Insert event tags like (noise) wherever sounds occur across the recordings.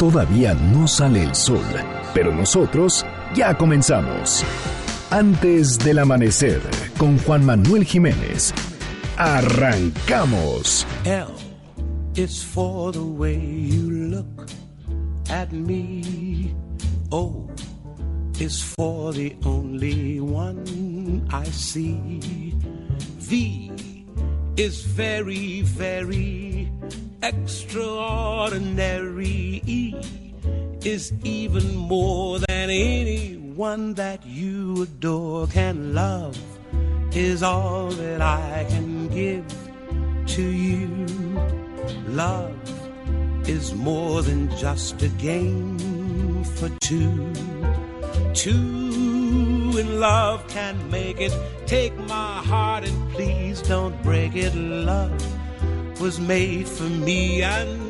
Todavía no sale el sol, pero nosotros ya comenzamos. Antes del amanecer, con Juan Manuel Jiménez. Arrancamos. L is for the way you look at me. O is for the only one I see. V is very, very extraordinary. Is even more than anyone that you adore can love. Is all that I can give to you. Love is more than just a game for two. Two in love can make it. Take my heart and please don't break it. Love was made for me and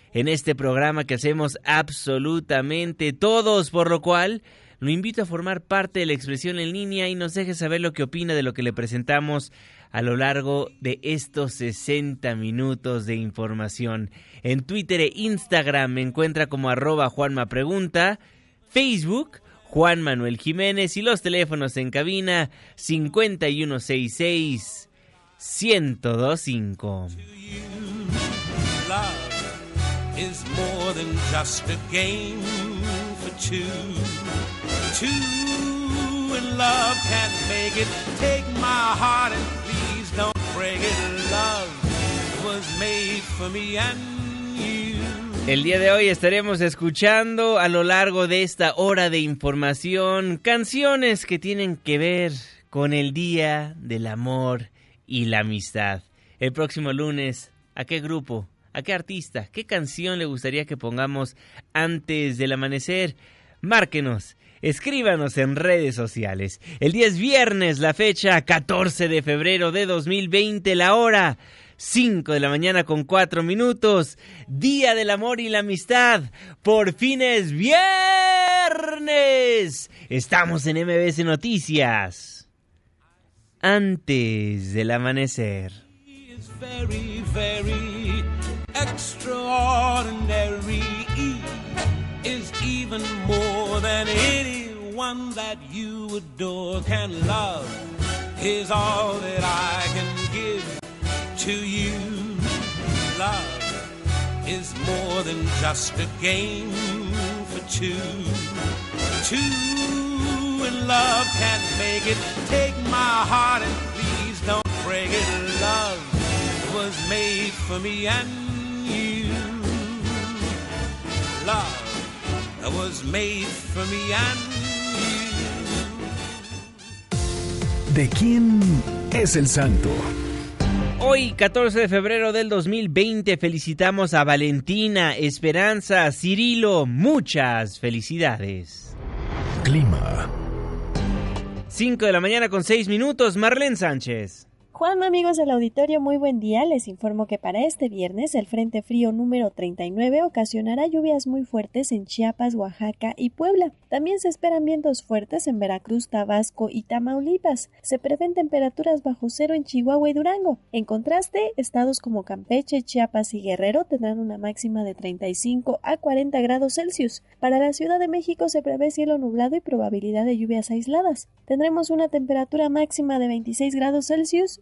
en este programa que hacemos absolutamente todos, por lo cual lo invito a formar parte de la expresión en línea y nos deje saber lo que opina de lo que le presentamos a lo largo de estos 60 minutos de información. En Twitter e Instagram me encuentra como arroba Juanma Pregunta, Facebook Juan Manuel Jiménez y los teléfonos en cabina 5166 1025 is more than just a game for two. Two in love can't make it. Take my heart and please don't break it. Love was made for me and you. El día de hoy estaremos escuchando a lo largo de esta hora de información canciones que tienen que ver con el Día del Amor y la Amistad. El próximo lunes, ¿a qué grupo? ¿A qué artista? ¿Qué canción le gustaría que pongamos antes del amanecer? Márquenos. Escríbanos en redes sociales. El día es viernes, la fecha 14 de febrero de 2020, la hora 5 de la mañana con 4 minutos. Día del amor y la amistad. Por fin es viernes. Estamos en MBS Noticias. Antes del amanecer. Extraordinary. Is even more than anyone that you adore can love. Is all that I can give to you. Love is more than just a game for two. Two in love can't make it. Take my heart and please don't break it. Love was made for me and you. Love that was made for me and you. ¿De quién es el santo? Hoy, 14 de febrero del 2020, felicitamos a Valentina, Esperanza, Cirilo. Muchas felicidades. Clima. 5 de la mañana con 6 minutos, Marlene Sánchez. Juan, amigos del auditorio, muy buen día. Les informo que para este viernes el Frente Frío número 39 ocasionará lluvias muy fuertes en Chiapas, Oaxaca y Puebla. También se esperan vientos fuertes en Veracruz, Tabasco y Tamaulipas. Se prevén temperaturas bajo cero en Chihuahua y Durango. En contraste, estados como Campeche, Chiapas y Guerrero tendrán una máxima de 35 a 40 grados Celsius. Para la Ciudad de México se prevé cielo nublado y probabilidad de lluvias aisladas. Tendremos una temperatura máxima de 26 grados Celsius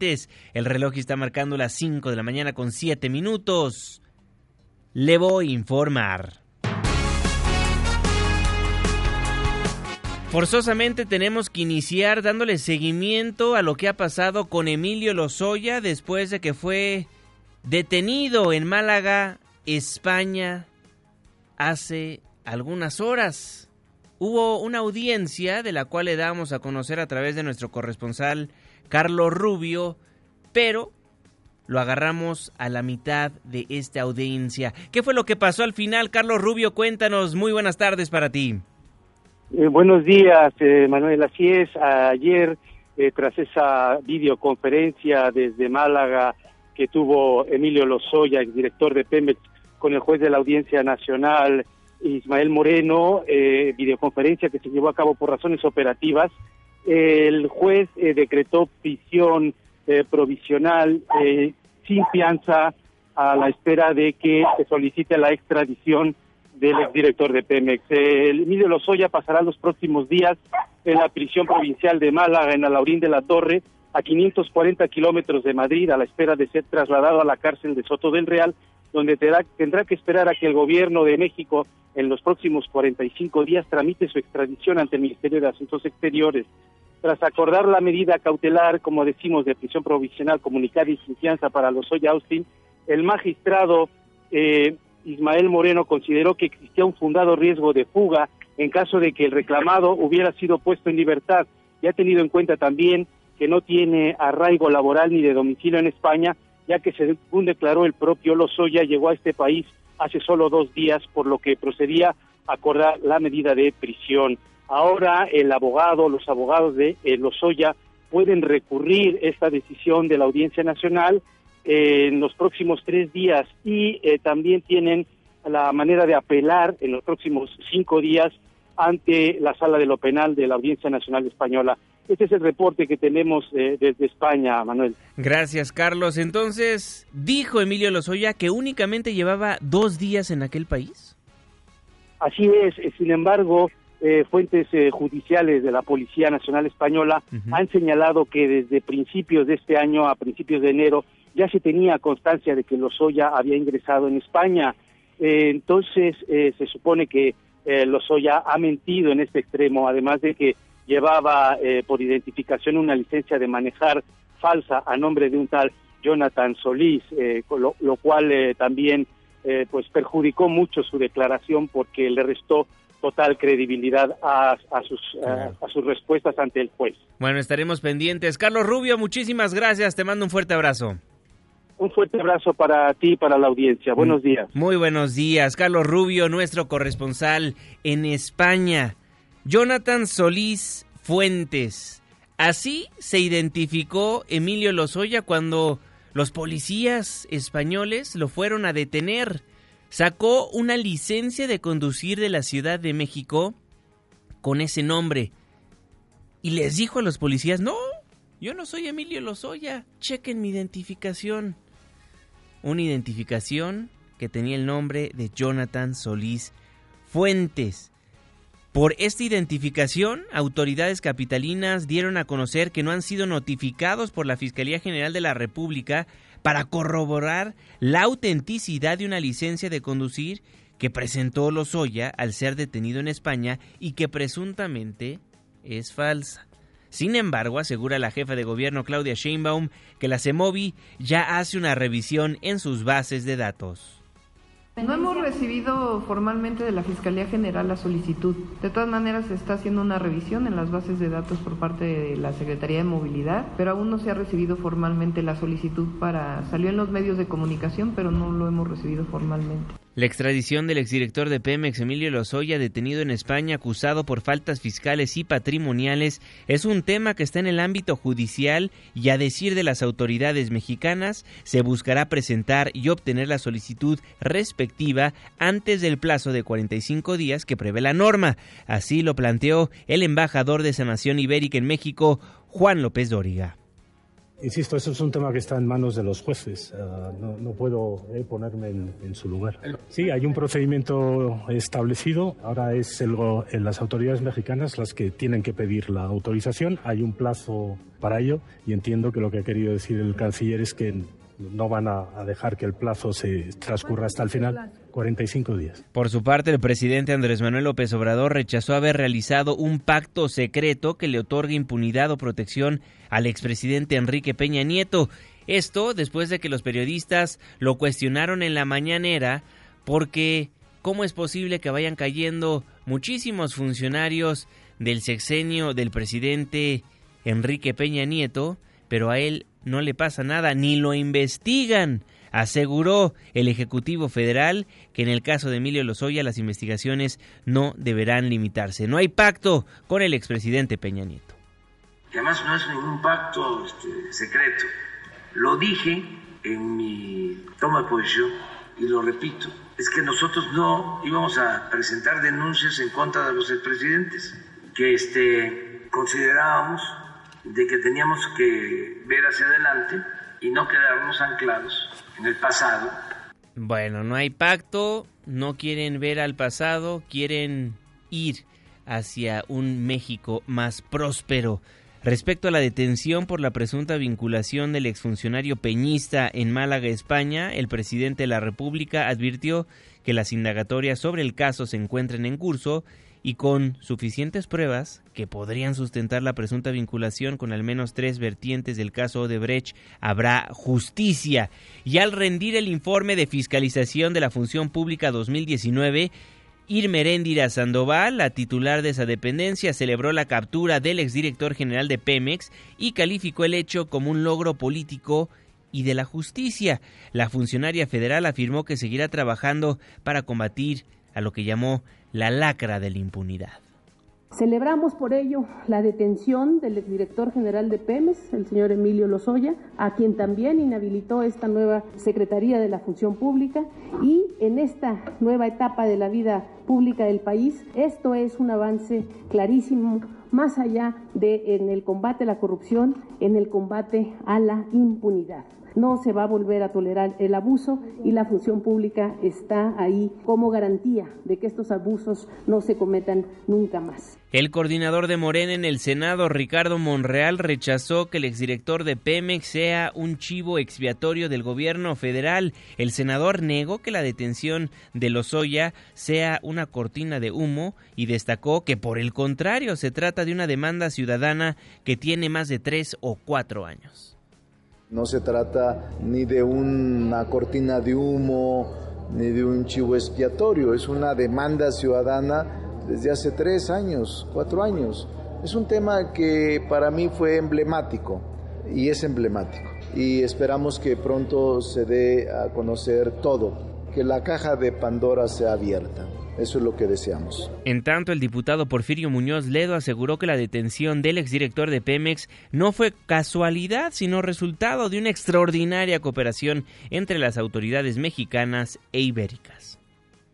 El reloj está marcando las 5 de la mañana con 7 minutos. Le voy a informar. Forzosamente tenemos que iniciar dándole seguimiento a lo que ha pasado con Emilio Lozoya después de que fue detenido en Málaga, España, hace algunas horas. Hubo una audiencia de la cual le damos a conocer a través de nuestro corresponsal Carlos Rubio, pero lo agarramos a la mitad de esta audiencia. ¿Qué fue lo que pasó al final? Carlos Rubio, cuéntanos. Muy buenas tardes para ti. Eh, buenos días, eh, Manuel. Así es, ayer, eh, tras esa videoconferencia desde Málaga que tuvo Emilio Lozoya, el director de Pemex, con el juez de la Audiencia Nacional, Ismael Moreno, videoconferencia que se llevó a cabo por razones operativas, el juez decretó prisión provisional sin fianza a la espera de que se solicite la extradición del exdirector de Pemex. El Emilio Lozoya pasará los próximos días en la prisión provincial de Málaga, en Alaurín de la Torre, a 540 kilómetros de Madrid, a la espera de ser trasladado a la cárcel de Soto del Real, donde tendrá que esperar a que el gobierno de México en los próximos 45 días tramite su extradición ante el Ministerio de Asuntos Exteriores. Tras acordar la medida cautelar, como decimos, de prisión provisional comunicada y sin para Lozoya Austin, el magistrado eh, Ismael Moreno consideró que existía un fundado riesgo de fuga en caso de que el reclamado hubiera sido puesto en libertad y ha tenido en cuenta también que no tiene arraigo laboral ni de domicilio en España, ya que según declaró el propio Lozoya, llegó a este país hace solo dos días, por lo que procedía a acordar la medida de prisión. Ahora el abogado, los abogados de eh, Lozoya pueden recurrir esta decisión de la Audiencia Nacional en los próximos tres días y eh, también tienen la manera de apelar en los próximos cinco días ante la sala de lo penal de la Audiencia Nacional Española. Este es el reporte que tenemos eh, desde España, Manuel. Gracias, Carlos. Entonces, dijo Emilio Lozoya que únicamente llevaba dos días en aquel país. Así es. Eh, sin embargo, fuentes judiciales de la Policía Nacional Española han señalado que desde principios de este año a principios de enero ya se tenía constancia de que Lozoya había ingresado en España. Eh, entonces, eh, se supone que eh, Lozoya ha mentido en este extremo, además de que llevaba por identificación una licencia de manejar falsa a nombre de un tal Jonathan Solís, lo, lo, cual también pues perjudicó mucho su declaración porque le restó total credibilidad a, sus, a, sus respuestas ante el juez. Bueno, estaremos pendientes. Carlos Rubio, muchísimas gracias. Te mando un fuerte abrazo. Un fuerte abrazo para ti y para la audiencia. Buenos días. Muy buenos días. Carlos Rubio, nuestro corresponsal en España. Jonathan Solís Fuentes. Así se identificó Emilio Lozoya cuando los policías españoles lo fueron a detener. Sacó una licencia de conducir de la Ciudad de México con ese nombre. Y les dijo a los policías, no, yo no soy Emilio Lozoya, chequen mi identificación una identificación que tenía el nombre de Jonathan Solís Fuentes. Por esta identificación, autoridades capitalinas dieron a conocer que no han sido notificados por la Fiscalía General de la República para corroborar la autenticidad de una licencia de conducir que presentó Lozoya al ser detenido en España y que presuntamente es falsa. Sin embargo, asegura la jefa de gobierno Claudia Sheinbaum que la CEMOVI ya hace una revisión en sus bases de datos. No hemos recibido formalmente de la Fiscalía General la solicitud. De todas maneras, se está haciendo una revisión en las bases de datos por parte de la Secretaría de Movilidad, pero aún no se ha recibido formalmente la solicitud para... Salió en los medios de comunicación, pero no lo hemos recibido formalmente. La extradición del exdirector de Pemex, Emilio Lozoya, detenido en España acusado por faltas fiscales y patrimoniales, es un tema que está en el ámbito judicial y a decir de las autoridades mexicanas, se buscará presentar y obtener la solicitud respectiva antes del plazo de 45 días que prevé la norma. Así lo planteó el embajador de esa nación ibérica en México, Juan López Dóriga. Insisto, eso es un tema que está en manos de los jueces. Ah, no, puedo eh, ponerme en, su lugar. Sí, hay un procedimiento establecido. Ahora es el, las autoridades mexicanas las que tienen que pedir la autorización. Hay un plazo para ello y entiendo que lo que ha querido decir el canciller es que no van a, dejar que el plazo se transcurra hasta el final. 45 días. Por su parte, el presidente Andrés Manuel López Obrador rechazó haber realizado un pacto secreto que le otorgue impunidad o protección al expresidente Enrique Peña Nieto. Esto después de que los periodistas lo cuestionaron en la mañanera porque ¿cómo es posible que vayan cayendo muchísimos funcionarios del sexenio del presidente Enrique Peña Nieto, pero a él no le pasa nada, ni lo investigan? Aseguró el Ejecutivo Federal que en el caso de Emilio Lozoya las investigaciones no deberán limitarse. No hay pacto con el expresidente Peña Nieto. Que además no es ningún pacto este, secreto. Lo dije en mi toma de posición y lo repito. Es que nosotros no íbamos a presentar denuncias en contra de los expresidentes, que este, considerábamos de que teníamos que ver hacia adelante y no quedarnos anclados en el pasado. Bueno, no hay pacto, no quieren ver al pasado, quieren ir hacia un México más próspero. Respecto a la detención por la presunta vinculación del exfuncionario peñista en Málaga, España, el presidente de la República advirtió que las indagatorias sobre el caso se encuentran en curso y con suficientes pruebas que podrían sustentar la presunta vinculación con al menos tres vertientes del caso Odebrecht, habrá justicia. Y al rendir el informe de fiscalización de la Función Pública 2019, Irmeréndira Sandoval, la titular de esa dependencia, celebró la captura del exdirector general de Pemex y calificó el hecho como un logro político y de la justicia. La funcionaria federal afirmó que seguirá trabajando para combatir a lo que llamó la lacra de la impunidad. Celebramos por ello la detención del exdirector general de Pemex, el señor Emilio Lozoya, a quien también inhabilitó esta nueva Secretaría de la Función Pública y en esta nueva etapa de la vida pública del país, esto es un avance clarísimo más allá de en el combate a la corrupción, en el combate a la impunidad. No se va a volver a tolerar el abuso y la función pública está ahí como garantía de que estos abusos no se cometan nunca más. El coordinador de Morena en el Senado, Ricardo Monreal, rechazó que el exdirector de Pemex sea un chivo expiatorio del gobierno federal. El senador negó que la detención de Lozoya sea una cortina de humo y destacó que por el contrario se trata de una demanda ciudadana que tiene más de tres o cuatro años. No se trata ni de una cortina de humo, ni de un chivo expiatorio, es una demanda ciudadana desde hace tres años, cuatro años. Es un tema que para mí fue emblemático y es emblemático. Y esperamos que pronto se dé a conocer todo, que la caja de Pandora sea abierta. Eso es lo que deseamos. En tanto, el diputado Porfirio Muñoz Ledo aseguró que la detención del exdirector de Pemex no fue casualidad, sino resultado de una extraordinaria cooperación entre las autoridades mexicanas e ibéricas.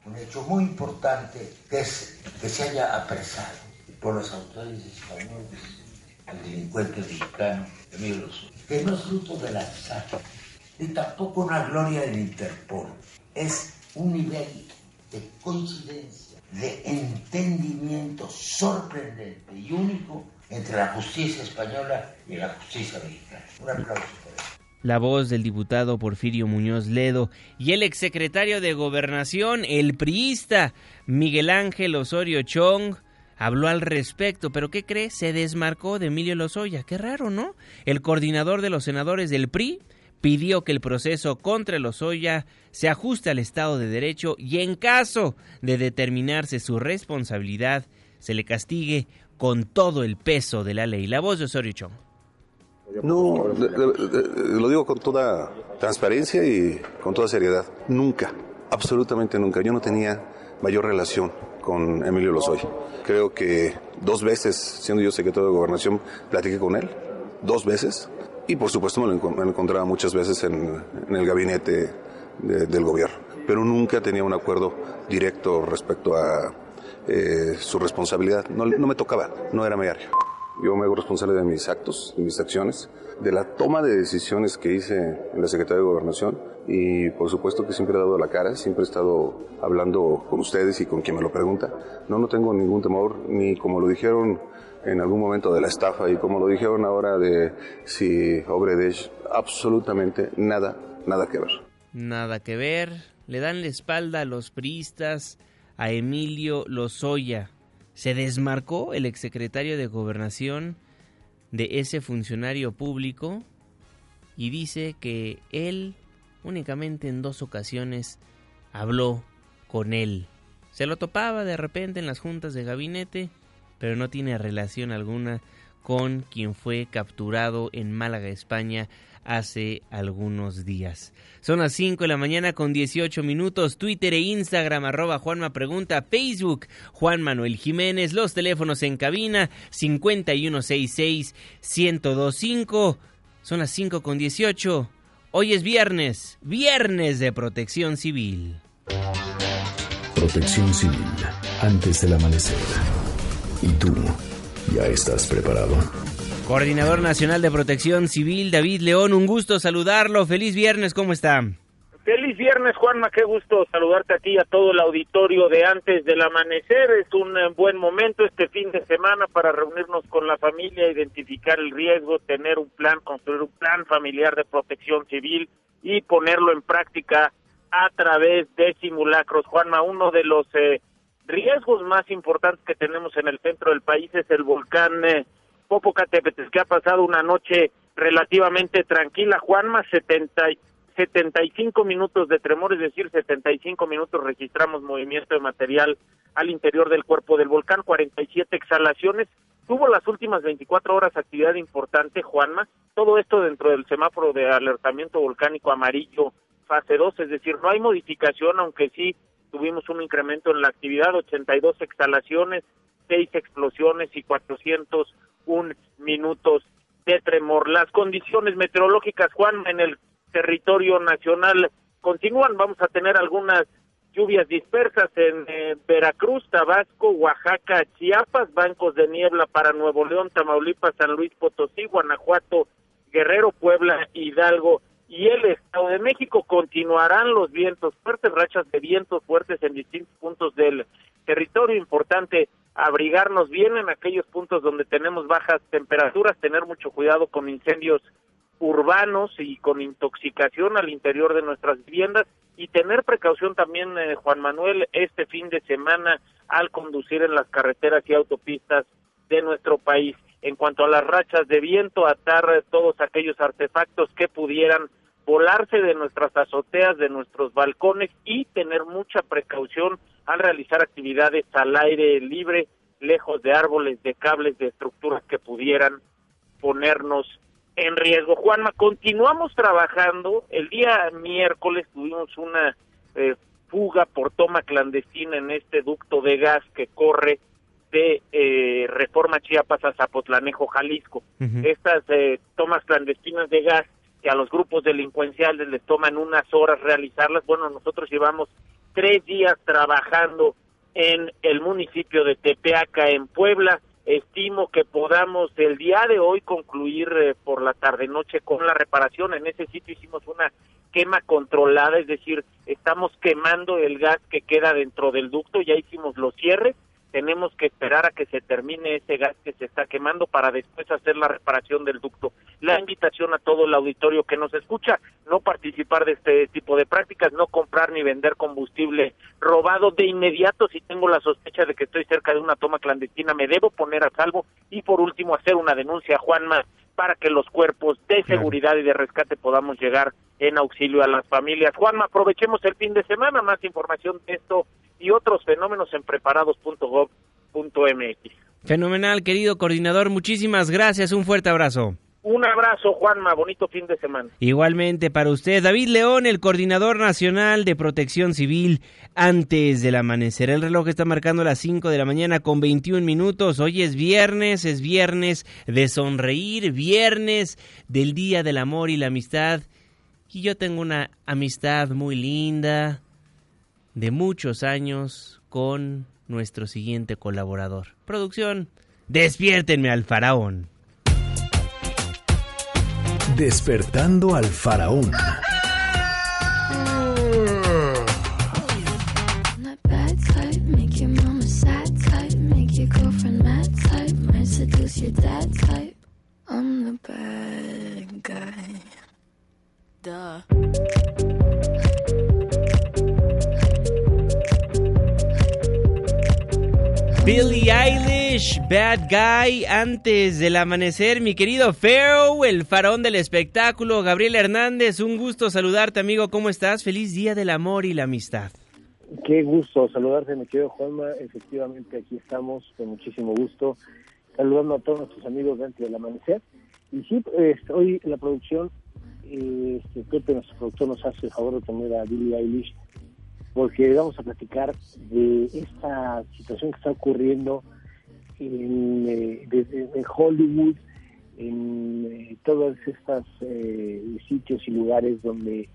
Un hecho muy importante es que se haya apresado por las autoridades españolas al delincuente mexicano Emilio que no es fruto del azar, ni tampoco una gloria del Interpol, es un nivel de coincidencia, de entendimiento sorprendente y único entre la justicia española y la justicia mexicana. Un aplauso. La voz del diputado Porfirio Muñoz Ledo y el exsecretario de Gobernación, el priista Miguel Ángel Osorio Chong, habló al respecto, pero ¿qué cree? Se desmarcó de Emilio Lozoya. Qué raro, ¿no? El coordinador de los senadores del PRI pidió que el proceso contra Lozoya se ajuste al Estado de Derecho y en caso de determinarse su responsabilidad, se le castigue con todo el peso de la ley. La voz de Osorio Chong. No, lo digo con toda transparencia y con toda seriedad. Nunca, absolutamente nunca. Yo no tenía mayor relación con Emilio Lozoya. Creo que dos veces, siendo yo secretario de Gobernación, platiqué con él. Dos veces y por supuesto me lo, encontraba muchas veces en, el gabinete del gobierno, pero nunca tenía un acuerdo directo respecto a eh, su responsabilidad. No, no me tocaba, no era mi área. Yo me hago responsable de mis actos, de mis acciones, de la toma de decisiones que hice en la Secretaría de Gobernación y por supuesto que siempre he dado la cara, siempre he estado hablando con ustedes y con quien me lo pregunta. No, no tengo ningún temor, ni como lo dijeron en algún momento de la estafa y como lo dijeron ahora de si Obredesh, absolutamente nada nada que ver. Nada que ver. Le dan la espalda a los priistas, a Emilio Lozoya. Se desmarcó el exsecretario de Gobernación de ese funcionario público y dice que él únicamente en dos ocasiones habló con él. Se lo topaba de repente en las juntas de gabinete, pero no tiene relación alguna con quien fue capturado en Málaga, España, hace algunos días. Son las 5 de la mañana con 18 minutos. Twitter e Instagram, arroba Juanma Pregunta. Facebook, Juan Manuel Jiménez. Los teléfonos en cabina, 5166-1025. Son las 5 con 18. Hoy es viernes, viernes de protección civil. Protección civil, antes del amanecer. ¿Y tú? ¿Ya estás preparado? Coordinador Nacional de Protección Civil, David León, un gusto saludarlo. Feliz viernes, ¿cómo está? Feliz viernes, Juanma, qué gusto saludarte a ti y a todo el auditorio de antes del amanecer. Es un eh, buen momento este fin de semana para reunirnos con la familia, identificar el riesgo, tener un plan, construir un plan familiar de protección civil y ponerlo en práctica a través de simulacros. Juanma, uno de los eh, riesgos más importantes que tenemos en el centro del país es el volcán eh, Popocatépetl, que ha pasado una noche relativamente tranquila. Juanma, 70, 75 minutos de tremor, es decir, 75 minutos registramos movimiento de material al interior del cuerpo del volcán, 47 exhalaciones. Tuvo las últimas 24 horas actividad importante, Juanma. Todo esto dentro del semáforo de alertamiento volcánico amarillo fase 2, es decir, no hay modificación, aunque sí tuvimos un incremento en la actividad, 82 exhalaciones, 6 explosiones y 401 minutos de tremor. Las condiciones meteorológicas, Juan, en el territorio nacional continúan. Vamos a tener algunas lluvias dispersas en eh, Veracruz, Tabasco, Oaxaca, Chiapas, bancos de niebla para Nuevo León, Tamaulipas, San Luis Potosí, Guanajuato, Guerrero, Puebla, Hidalgo y el Estado de México continuarán los vientos fuertes, rachas de vientos fuertes en distintos puntos del territorio. Importante abrigarnos bien en aquellos puntos donde tenemos bajas temperaturas, tener mucho cuidado con incendios urbanos y con intoxicación al interior de nuestras viviendas y tener precaución también, eh, Juan Manuel, este fin de semana al conducir en las carreteras y autopistas de nuestro país en cuanto a las rachas de viento, atar todos aquellos artefactos que pudieran volarse de nuestras azoteas, de nuestros balcones y tener mucha precaución al realizar actividades al aire libre, lejos de árboles, de cables, de estructuras que pudieran ponernos en riesgo. Juanma, continuamos trabajando. El día miércoles tuvimos una eh, fuga por toma clandestina en este ducto de gas que corre de eh, Reforma Chiapas a Zapotlanejo, Jalisco. Estas eh, tomas clandestinas de gas que a los grupos delincuenciales les toman unas horas realizarlas, bueno, nosotros llevamos tres días trabajando en el municipio de Tepeaca, en Puebla. Estimo que podamos el día de hoy concluir eh, por la tarde-noche con la reparación. En ese sitio hicimos una quema controlada, es decir, estamos quemando el gas que queda dentro del ducto, ya hicimos los cierres tenemos que esperar a que se termine ese gas que se está quemando para después hacer la reparación del ducto. La invitación a todo el auditorio que nos escucha, no participar de este tipo de prácticas, no comprar ni vender combustible robado. De inmediato si tengo la sospecha de que estoy cerca de una toma clandestina, me debo poner a salvo. Y por último hacer una denuncia Juanma para que los cuerpos de seguridad y de rescate podamos llegar en auxilio a las familias. Juanma, aprovechemos el fin de semana, más información de esto y otros fenómenos en preparados.gov.mx. Fenomenal, querido coordinador, muchísimas gracias, un fuerte abrazo. Un abrazo, Juanma, bonito fin de semana. Igualmente para usted, David León, el coordinador nacional de protección civil, antes del amanecer. El reloj está marcando las 5 de la mañana con 21 minutos. Hoy es viernes, es viernes de sonreír, viernes del Día del Amor y la Amistad. Y yo tengo una amistad muy linda, de muchos años, con nuestro siguiente colaborador. Producción, despiértenme al faraón. Despertando al faraón. Billie Eilish. Bad Guy, antes del amanecer, mi querido Pharaoh, el farón del espectáculo, Gabriel Hernández, un gusto saludarte amigo, ¿cómo estás? Feliz día del amor y la amistad. Qué gusto saludarte, mi querido Juanma, efectivamente aquí estamos con muchísimo gusto, saludando a todos nuestros amigos antes del amanecer. Y sí, este, hoy la producción, este, Pepe, nuestro productor, nos hace el favor de poner a Billie Eilish porque vamos a platicar de esta situación que está ocurriendo en, eh, en Hollywood, en eh, todos estos eh, sitios y lugares donde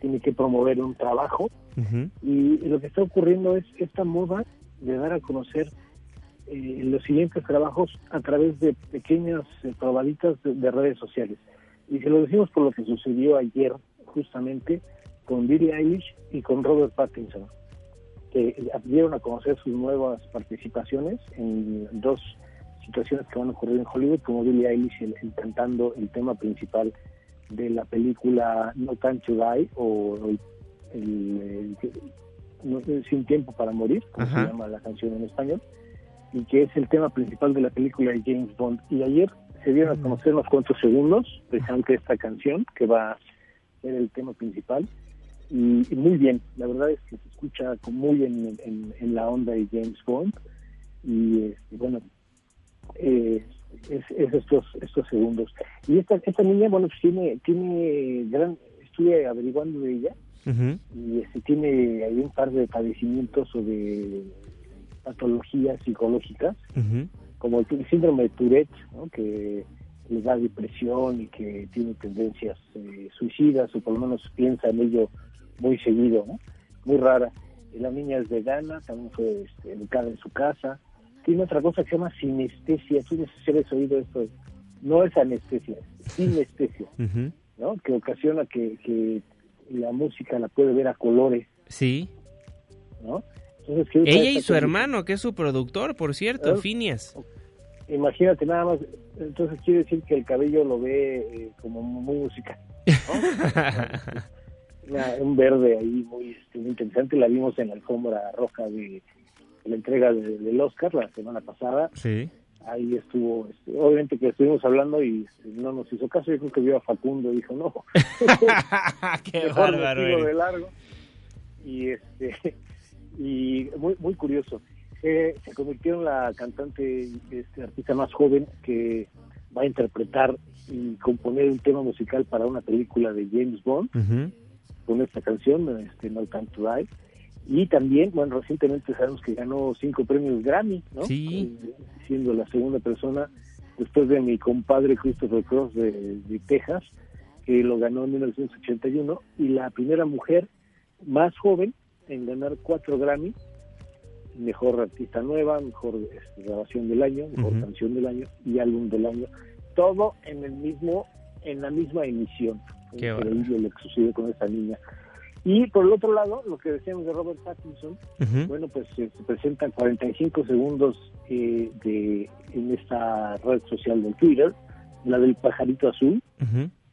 tiene que promover un trabajo. Y lo que está ocurriendo es esta moda de dar a conocer los siguientes trabajos a través de pequeñas probaditas de, de redes sociales. Y se lo decimos por lo que sucedió ayer, justamente, con Billie Eilish y con Robert Pattinson, que dieron a conocer sus nuevas participaciones en dos situaciones que van a ocurrir en Hollywood, como Billie Eilish cantando el tema principal de la película No Time to Die o el, Sin Tiempo para Morir, como se llama la canción en español, y que es el tema principal de la película de James Bond. Y ayer se dieron a mm. conocer unos cuantos segundos, precisamente esta canción, que va a ser el tema principal, y, muy bien, la verdad es que se escucha muy en, en, la onda de James Bond. Y este, bueno, eh, es, estos estos segundos. Y esta esta niña, bueno, pues tiene, tiene gran, estuve averiguando de ella. Y este, tiene ahí un par de padecimientos o de patologías psicológicas, como el síndrome de Tourette, que le da depresión y que tiene tendencias eh, suicidas o por lo menos piensa en ello muy seguido, ¿no? Muy rara. La niña es vegana, también fue este, educada en su casa. Tiene otra cosa que se llama sinestesia. Tú no sé si has oído esto. No es anestesia, es sinestesia, (laughs) ¿no? Que ocasiona que, que la música la puede ver a colores. Sí. ¿No? Entonces, Ella y su hermano, que es su productor, por cierto, Finias. Imagínate nada más, entonces quiere decir que el cabello lo ve eh, como muy musical. ¿no? (laughs) un verde ahí muy, este, muy interesante. La vimos en la alfombra roja de, la entrega del Oscar la semana pasada. Sí. Ahí estuvo, este, obviamente que estuvimos hablando y este, no nos hizo caso. Yo creo que vio a Facundo y dijo, no. (laughs) (laughs) Qué bárbaro. De largo. Y, este, (laughs) y muy, muy curioso. Eh, se convirtió en la cantante, este, artista más joven que va a interpretar y componer un tema musical para una película de James Bond con esta canción, este, No Time to Die. Y también, bueno, recientemente sabemos que ganó cinco premios Grammy, ¿no? Sí. Eh, siendo la segunda persona después de mi compadre Christopher Cross de, Texas, que lo ganó en 1981, y la primera mujer más joven en ganar cuatro Grammy, mejor artista nueva, mejor este, grabación del año, mejor canción del año y álbum del año, todo en el mismo, en la misma emisión. Qué increíble lo que sucedió con esta niña. Y por el otro lado, lo que decíamos de Robert Pattinson, bueno, pues se presentan 45 segundos eh, de en esta red social del Twitter, la del pajarito azul,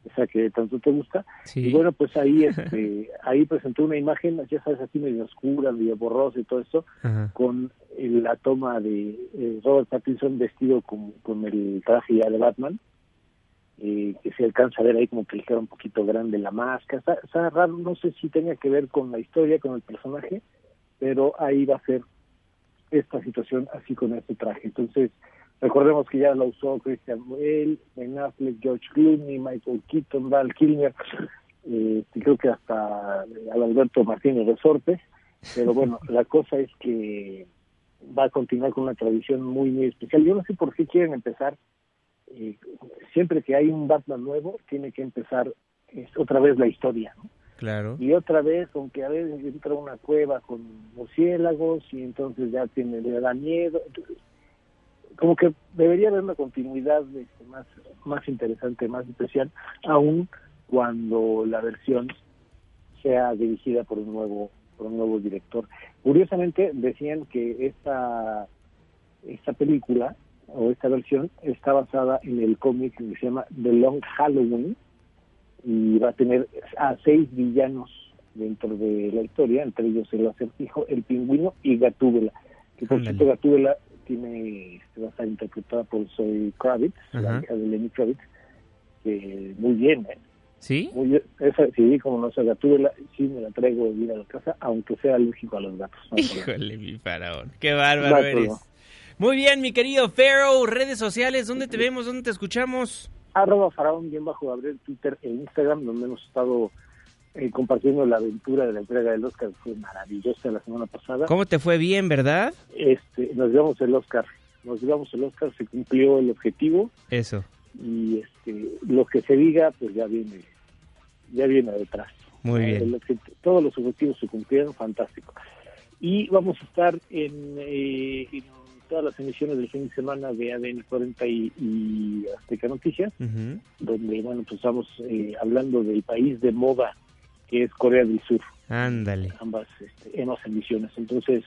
esa que tanto te gusta. Y bueno, pues ahí (laughs) este, ahí presentó una imagen, ya sabes, así medio oscura, medio borrosa y todo esto, con la toma de eh, Robert Pattinson vestido con, con el traje ya de Batman eh, que se alcanza a ver ahí como que le queda un poquito grande la máscara. Está, raro, no sé si tenía que ver con la historia, con el personaje, pero ahí va a ser esta situación así con este traje. Entonces, recordemos que ya lo usó Christian Bale, Ben Affleck, George Clooney, Michael Keaton, Val Kilmer, eh, creo que hasta Alberto Martínez Resorte, pero bueno, (laughs) la cosa es que va a continuar con una tradición muy, muy especial. Yo no sé por qué quieren empezar eh, siempre que hay un Batman nuevo, tiene que empezar otra vez la historia, Claro. Y otra vez, aunque a veces entra una cueva con murciélagos y entonces ya tiene, le da miedo. como que debería haber una continuidad este, más, más interesante, más especial, aún cuando la versión sea dirigida por un nuevo por un nuevo director. Curiosamente decían que esta esta película o esta versión está basada en el cómic que se llama The Long Halloween y va a tener a seis villanos dentro de la historia, entre ellos el acertijo, el pingüino y Gatúbela. Que por cierto Gatúbela tiene este, va a estar interpretada por Zoe Kravitz, la Ajá. hija de Lenny Kravitz, que muy bien, ¿eh? ¿Sí? Muy bien. Esa, sí, como no se la tuve, la, sí me la traigo de ir a la casa, aunque sea alérgico a los gatos. no. Híjole, mi faraón. Qué bárbaro No eres. Muy bien, mi querido Pharaoh. Redes sociales, ¿dónde te vemos? ¿Dónde te escuchamos? arroba faraón bien bajo Gabriel Twitter e Instagram donde hemos estado eh, compartiendo la aventura de la entrega del Oscar fue maravillosa la semana pasada ¿Cómo te fue bien, verdad? este nos llevamos el Oscar nos llevamos el Oscar se cumplió el objetivo Eso. y este lo que se diga pues ya viene ya viene detrás Muy bien. el todos los objetivos se cumplieron fantástico y vamos a estar en, eh, en todas las emisiones del fin de semana de ADN 40 y, y Azteca Noticias donde bueno pues estamos eh, hablando del país de moda que es Corea del Sur Ándale. ambas este, ambas emisiones entonces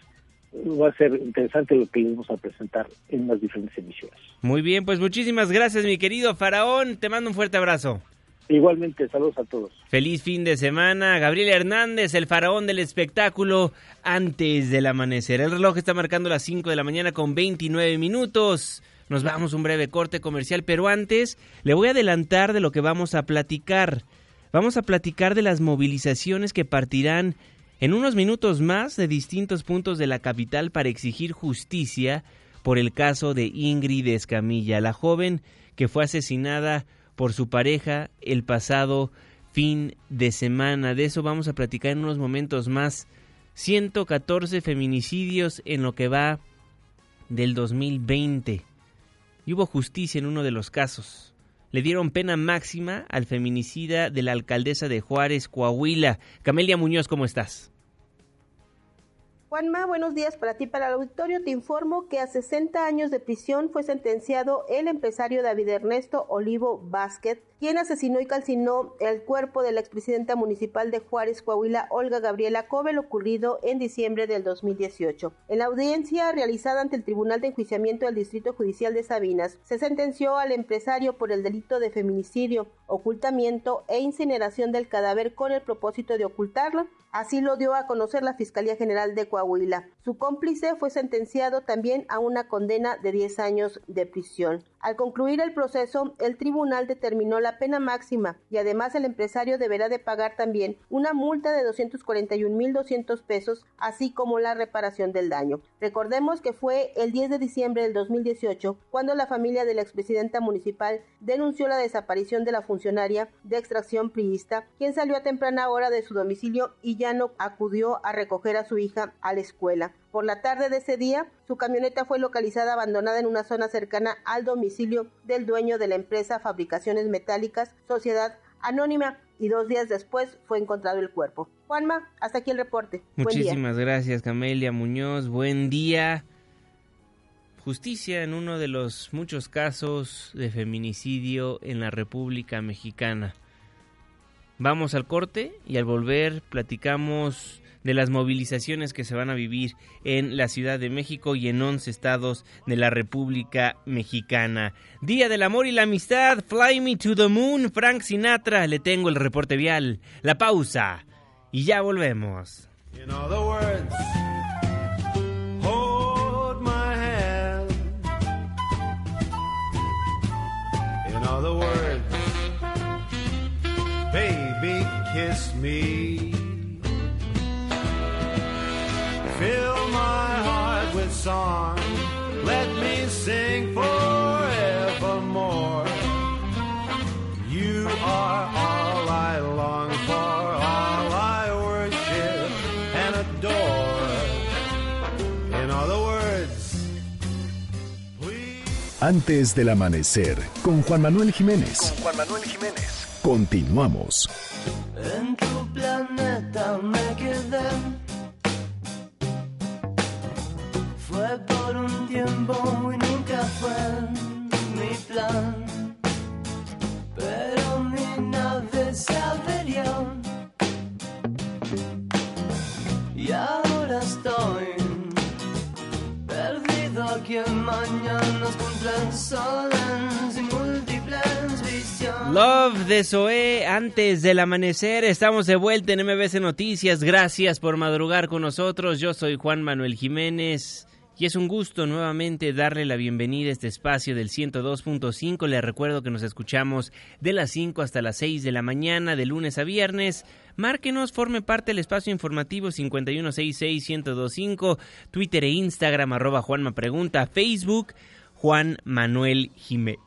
va a ser interesante lo que les vamos a presentar en las diferentes emisiones Muy bien, pues muchísimas gracias, mi querido Faraón. Te mando un fuerte abrazo. Igualmente saludos a todos Feliz fin de semana. Gabriel Hernández, el faraón del espectáculo, antes del amanecer. El reloj está marcando las 5 de la mañana con 29 minutos. Nos vamos a un breve corte comercial, pero antes le voy a adelantar de lo que vamos a platicar. Vamos a platicar de las movilizaciones que partirán en unos minutos más de distintos puntos de la capital para exigir justicia por el caso de Ingrid Escamilla, la joven que fue asesinada por su pareja el pasado fin de semana. De eso vamos a platicar en unos momentos más. 114 feminicidios en lo que va del 2020. Y hubo justicia en uno de los casos. Le dieron pena máxima al feminicida de la alcaldesa de Juárez, Coahuila. Camelia Muñoz, ¿cómo estás? Juanma, buenos días para ti, para el auditorio. Te informo que a 60 años de prisión fue sentenciado el empresario David Ernesto Olivo Vázquez, quien asesinó y calcinó el cuerpo de la expresidenta municipal de Juárez, Coahuila, Olga Gabriela Cobel, ocurrido en diciembre del 2018. En la audiencia realizada ante el Tribunal de Enjuiciamiento del Distrito Judicial de Sabinas, se sentenció al empresario por el delito de feminicidio, ocultamiento e incineración del cadáver con el propósito de ocultarlo. Así lo dio a conocer la Fiscalía General de Coahuila. Su cómplice fue sentenciado también a una condena de 10 años de prisión. Al concluir el proceso, el tribunal determinó la pena máxima y además el empresario deberá de pagar también una multa de 241.200 pesos, así como la reparación del daño. Recordemos que fue el 10 de diciembre del 2018 cuando la familia de la expresidenta municipal denunció la desaparición de la funcionaria de extracción priista, quien salió a temprana hora de su domicilio y ya no acudió a recoger a su hija a la escuela. Por la tarde de ese día, su camioneta fue localizada abandonada en una zona cercana al domicilio del dueño de la empresa Fabricaciones Metálicas, Sociedad Anónima, y dos días después fue encontrado el cuerpo. Juanma, hasta aquí el reporte. Muchísimas gracias, Camelia Muñoz. Buen día. Justicia en uno de los muchos casos de feminicidio en la República Mexicana. Vamos al corte y al volver platicamos de las movilizaciones que se van a vivir en la Ciudad de México y en 11 estados de la República Mexicana. Día del Amor y la Amistad, Fly Me to the Moon, Frank Sinatra, le tengo el reporte vial, la pausa y ya volvemos. In other words, other words, baby, kiss me. Song. Let me sing forevermore. You are all I long for, all I worship and adore. In other words, Antes del amanecer, con Juan Manuel Jiménez. Juan Manuel Jiménez. Continuamos. En tu planeta me quedé. Por un tiempo y nunca fue mi plan. Pero mi nave se averió. Y ahora estoy perdido aquí en mañanas contra el sol en sin múltiples visiones. Love de Zoé, antes del amanecer, estamos de vuelta en MBC Noticias. Gracias por madrugar con nosotros. Yo soy Juan Manuel Jiménez Y es un gusto nuevamente darle la bienvenida a este espacio del 102.5. Le recuerdo que nos escuchamos de las 5 hasta las 6 de la mañana, de lunes a viernes. Márquenos, forme parte del espacio informativo 5166-1025, Twitter e Instagram, arroba Juanma Pregunta, Facebook, Juan Manuel Jiménez.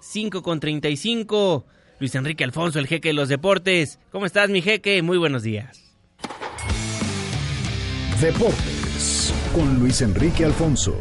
5 con 35. Luis Enrique Alfonso, el jeque de los deportes. ¿Cómo estás, mi jeque? Muy buenos días. Deportes con Luis Enrique Alfonso.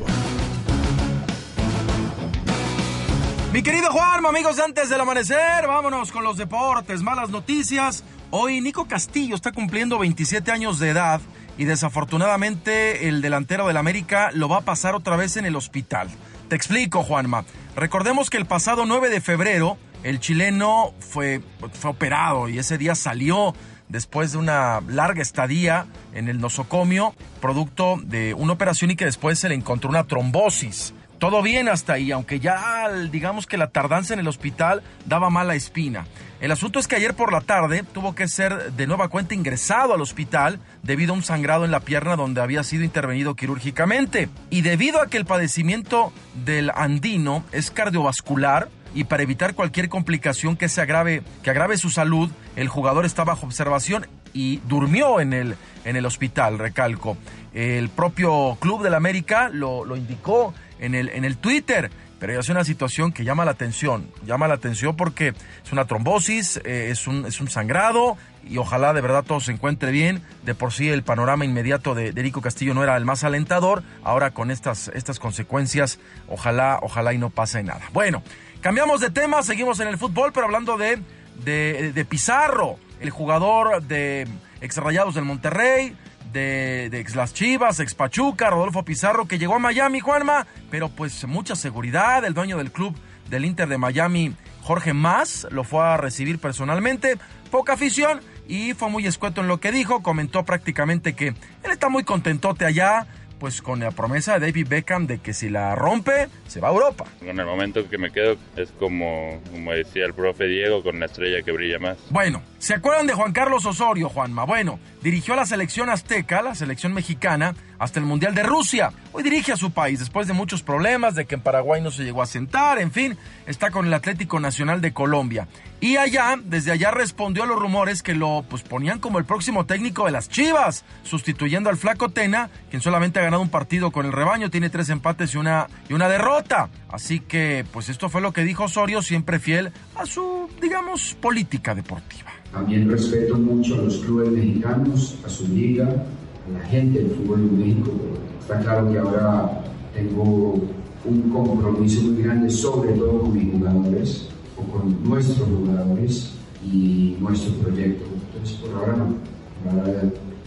Mi querido Juan, amigos antes del amanecer, vámonos con los deportes, malas noticias. Hoy Nico Castillo está cumpliendo 27 años de edad y desafortunadamente el delantero del América lo va a pasar otra vez en el hospital. Te explico, Juanma. Recordemos que el pasado 9 de febrero el chileno fue, fue operado y ese día salió después de una larga estadía en el nosocomio, producto de una operación y que después se le encontró una trombosis. Todo bien hasta ahí, aunque ya digamos que la tardanza en el hospital daba mala espina. El asunto es que ayer por la tarde tuvo que ser de nueva cuenta ingresado al hospital debido a un sangrado en la pierna donde había sido intervenido quirúrgicamente. Y debido a que el padecimiento del andino es cardiovascular, y para evitar cualquier complicación que se agrave, que agrave su salud, el jugador está bajo observación y durmió en el, en el hospital, recalco. El propio Club del América lo, lo indicó en el, en el Twitter pero es una situación que llama la atención, llama la atención porque es una trombosis, eh, es, un, es un sangrado y ojalá de verdad todo se encuentre bien. De por sí el panorama inmediato de, de Castillo no era el más alentador, ahora con estas, estas consecuencias, ojalá, ojalá y no pase nada. Bueno, cambiamos de tema, seguimos en el fútbol, pero hablando de, de, Pizarro, el jugador de Exrayados del Monterrey, de, ex las Chivas, ex Pachuca, Rodolfo Pizarro, que llegó a Miami, Juanma, pero pues mucha seguridad. El dueño del club del Inter de Miami, Jorge Más, lo fue a recibir personalmente. Poca afición y fue muy escueto en lo que dijo. Comentó prácticamente que él está muy contentote allá pues con la promesa de David Beckham de que si la rompe, se va a Europa. En el momento que me quedo es como, como decía el profe Diego, con la estrella que brilla más. Bueno, ¿se acuerdan de Juan Carlos Osorio, Juanma? Bueno, dirigió a la selección azteca, la selección mexicana, hasta el Mundial de Rusia. Hoy dirige a su país después de muchos problemas, de que en Paraguay no se llegó a sentar, en fin, está con el Atlético Nacional de Colombia. Y allá, desde allá respondió a los rumores que lo pues, ponían como el próximo técnico de las Chivas, sustituyendo al flaco Tena, quien solamente ha ganado un partido con el rebaño, tiene tres empates y una, y una derrota. Así que, pues esto fue lo que dijo Osorio, siempre fiel a su, digamos, política deportiva. También respeto mucho a los clubes mexicanos, a su liga, a la gente del fútbol en México. Está claro que ahora tengo un compromiso muy grande, sobre todo con mis jugadores o con nuestros jugadores y nuestro proyecto. Entonces, por ahora no. Ahora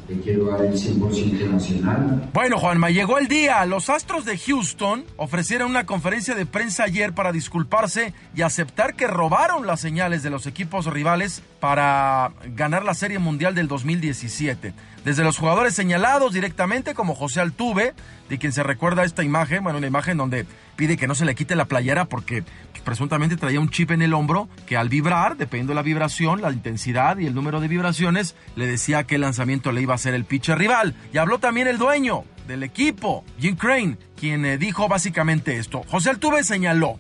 le quiero dar el 100% nacional. Bueno, Juanma, llegó el día. Los Astros de Houston ofrecieron una conferencia de prensa ayer para disculparse y aceptar que robaron las señales de los equipos rivales para ganar la Serie Mundial del 2017. Desde los jugadores señalados directamente como José Altuve, de quien se recuerda esta imagen, bueno, una imagen donde pide que no se le quite la playera porque presuntamente traía un chip en el hombro que al vibrar, dependiendo de la vibración, la intensidad y el número de vibraciones, le decía que el lanzamiento le iba a ser el pitcher rival. Y habló también el dueño del equipo, Jim Crane, quien eh, dijo básicamente esto. José Altuve señaló.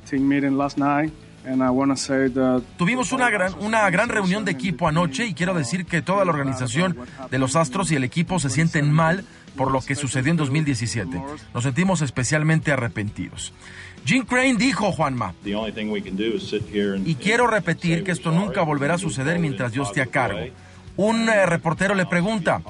Tuvimos una gran, una gran reunión de equipo anoche y quiero decir que toda la organización de los Astros y el equipo se sienten mal por lo que sucedió en 2017. Nos sentimos especialmente arrepentidos. Jim Crane dijo, Juanma, y quiero repetir que esto nunca volverá a suceder mientras yo esté a cargo. Un eh, reportero le pregunta,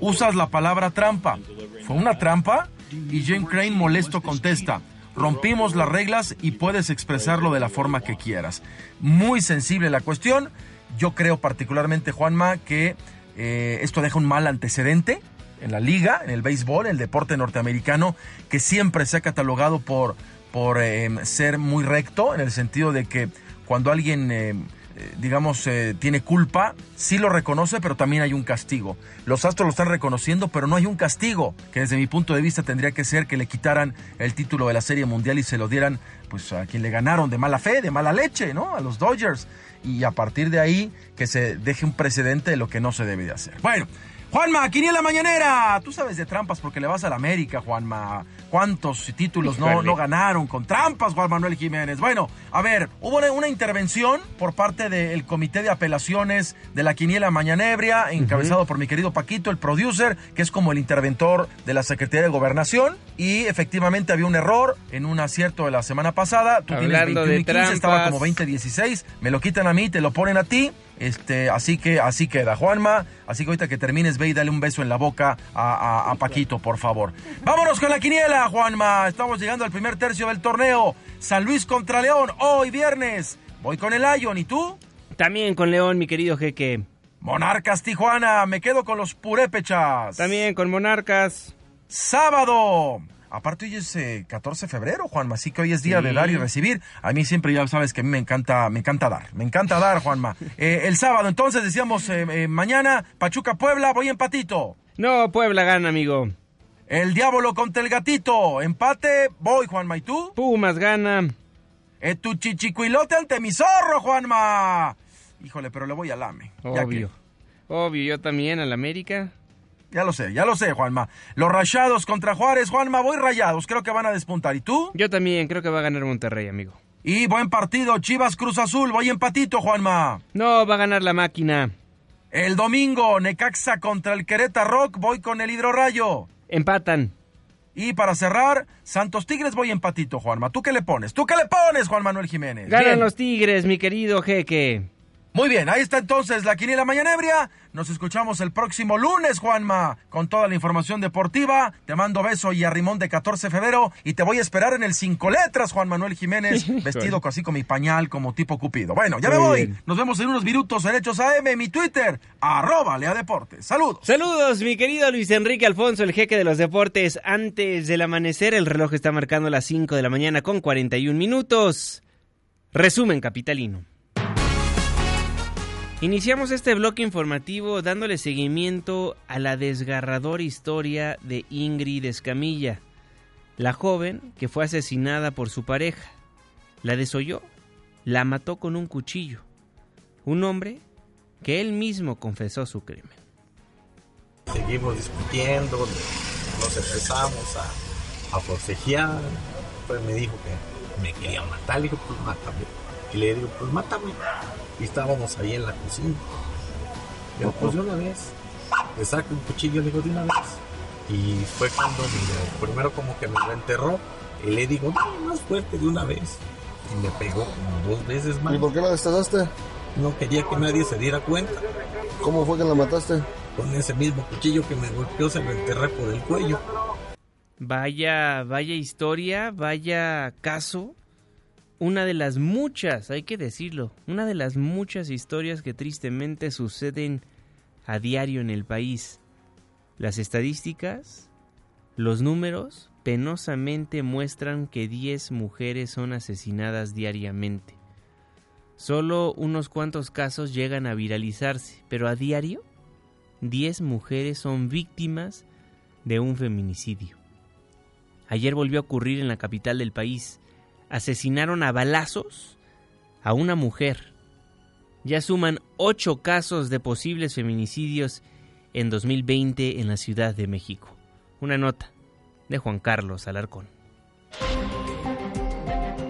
¿usas la palabra trampa? ¿Fue una trampa? Y Jim Crane molesto contesta, rompimos las reglas y puedes expresarlo de la forma que quieras. Muy sensible la cuestión. Yo creo particularmente, Juanma, que eh, esto deja un mal antecedente en la liga, en el béisbol, el deporte norteamericano, que siempre se ha catalogado por, por em, ser muy recto, en el sentido de que cuando alguien, em, eh, digamos, eh, tiene culpa, sí lo reconoce, pero también hay un castigo. Los Astros lo están reconociendo, pero no hay un castigo, que desde mi punto de vista tendría que ser que le quitaran el título de la Serie Mundial y se lo dieran pues a quien le ganaron de mala fe, de mala leche, ¿no? A los Dodgers. Y a partir de ahí que se deje un precedente de lo que no se debe de hacer. Bueno, Juanma, Quiniela Mañanera. Tú sabes de trampas porque le vas a la América, Juanma. ¿Cuántos títulos no, no ganaron con trampas, Juan Manuel Jiménez? Bueno, a ver, hubo una, intervención por parte del Comité de Apelaciones de la Quiniela Mañanebria, encabezado por mi querido Paquito, el producer, que es como el interventor de la Secretaría de Gobernación. Y efectivamente había un error en un acierto de la semana pasada. Tú tienes Hablando 21 de y 15, estaba como 20-16. Me lo quitan a mí, te lo ponen a ti. Este, así que así queda, Juanma. Así que ahorita que termines, ve y dale un beso en la boca a, a- a Paquito, por favor. Vámonos con la quiniela, Juanma. Estamos llegando al primer tercio del torneo. San Luis contra León, hoy viernes. Voy con el Lion, ¿y tú? También con León, mi querido jeque. Monarcas Tijuana, me quedo con los purépechas. También con Monarcas. Sábado. Aparte hoy es eh, 14 de febrero, Juanma, así que hoy es día Sí. de dar y recibir. A mí siempre ya sabes que a mí me encanta, me encanta dar, me encanta dar, Juanma. (laughs) Eh, el sábado, entonces decíamos eh, eh, mañana, Pachuca Puebla, voy empatito. No, Puebla gana, amigo. El Diablo contra el Gatito, empate, voy, Juanma, ¿y tú? Pumas gana. Tu chichicuilote ante mi zorro, Juanma. Híjole, pero le voy al AME. Ya Obvio. Obvio, yo también al América. Ya lo sé, ya lo sé, Juanma. Los rayados contra Juárez, Juanma, voy rayados, creo que van a despuntar. ¿Y tú? Yo también creo que va a ganar Monterrey, amigo. Y buen partido, Chivas Cruz Azul, voy empatito, Juanma. No, va a ganar la máquina. El domingo, Necaxa contra el Querétaro Rock, voy con el Hidrorrayo. Empatan. Y para cerrar, Santos Tigres, voy empatito, Juanma. ¿Tú qué le pones? ¿Tú qué le pones, Juan Manuel Jiménez? Ganan Bien. los Tigres, mi querido jeque. Muy bien, ahí está entonces la quiniela mañanebria. Nos escuchamos el próximo lunes, Juanma, con toda la información deportiva. Te mando beso y arrimón de 14 de febrero y te voy a esperar en el cinco letras, Juan Manuel Jiménez, (laughs) vestido así con mi pañal como tipo cupido. Bueno, ya me voy. bien. Nos vemos en unos minutos en Hechos AM, mi Twitter, arroba Lea Deportes. Saludos. Saludos, mi querido Luis Enrique Alfonso, el jeque de los deportes. Antes del amanecer, el reloj está marcando las 5 de la mañana con 41 minutos. Resumen capitalino. Iniciamos este bloque informativo dándole seguimiento a la desgarradora historia de Ingrid Escamilla, la joven que fue asesinada por su pareja. La desolló, la mató con un cuchillo. Un hombre que él mismo confesó su crimen. Seguimos discutiendo, nos empezamos a, a forcejear. Pues me dijo que me quería matar, le dijo, pues mátame. Le digo, pues mátame. Y estábamos ahí en la cocina. Le digo, pues de una vez. Le saco un cuchillo, le digo, de una vez. Y fue cuando me- primero como que me lo enterró. Y le digo, dale más fuerte de una vez. Y me pegó como dos veces más. ¿Y por qué la destazaste? No quería que nadie se diera cuenta. ¿Cómo fue que la mataste? Con ese mismo cuchillo que me golpeó, se lo enterré por el cuello. Vaya, vaya historia, vaya caso. Una de las muchas, hay que decirlo, una de las muchas historias que tristemente suceden a diario en el país. Las estadísticas, los números, penosamente muestran que 10 mujeres son asesinadas diariamente. Solo unos cuantos casos llegan a viralizarse, pero a diario 10 mujeres son víctimas de un feminicidio. Ayer volvió a ocurrir en la capital del país. Asesinaron a balazos a una mujer. Ya suman ocho casos de posibles feminicidios en 2020 en la Ciudad de México. Una nota de Juan Carlos Alarcón.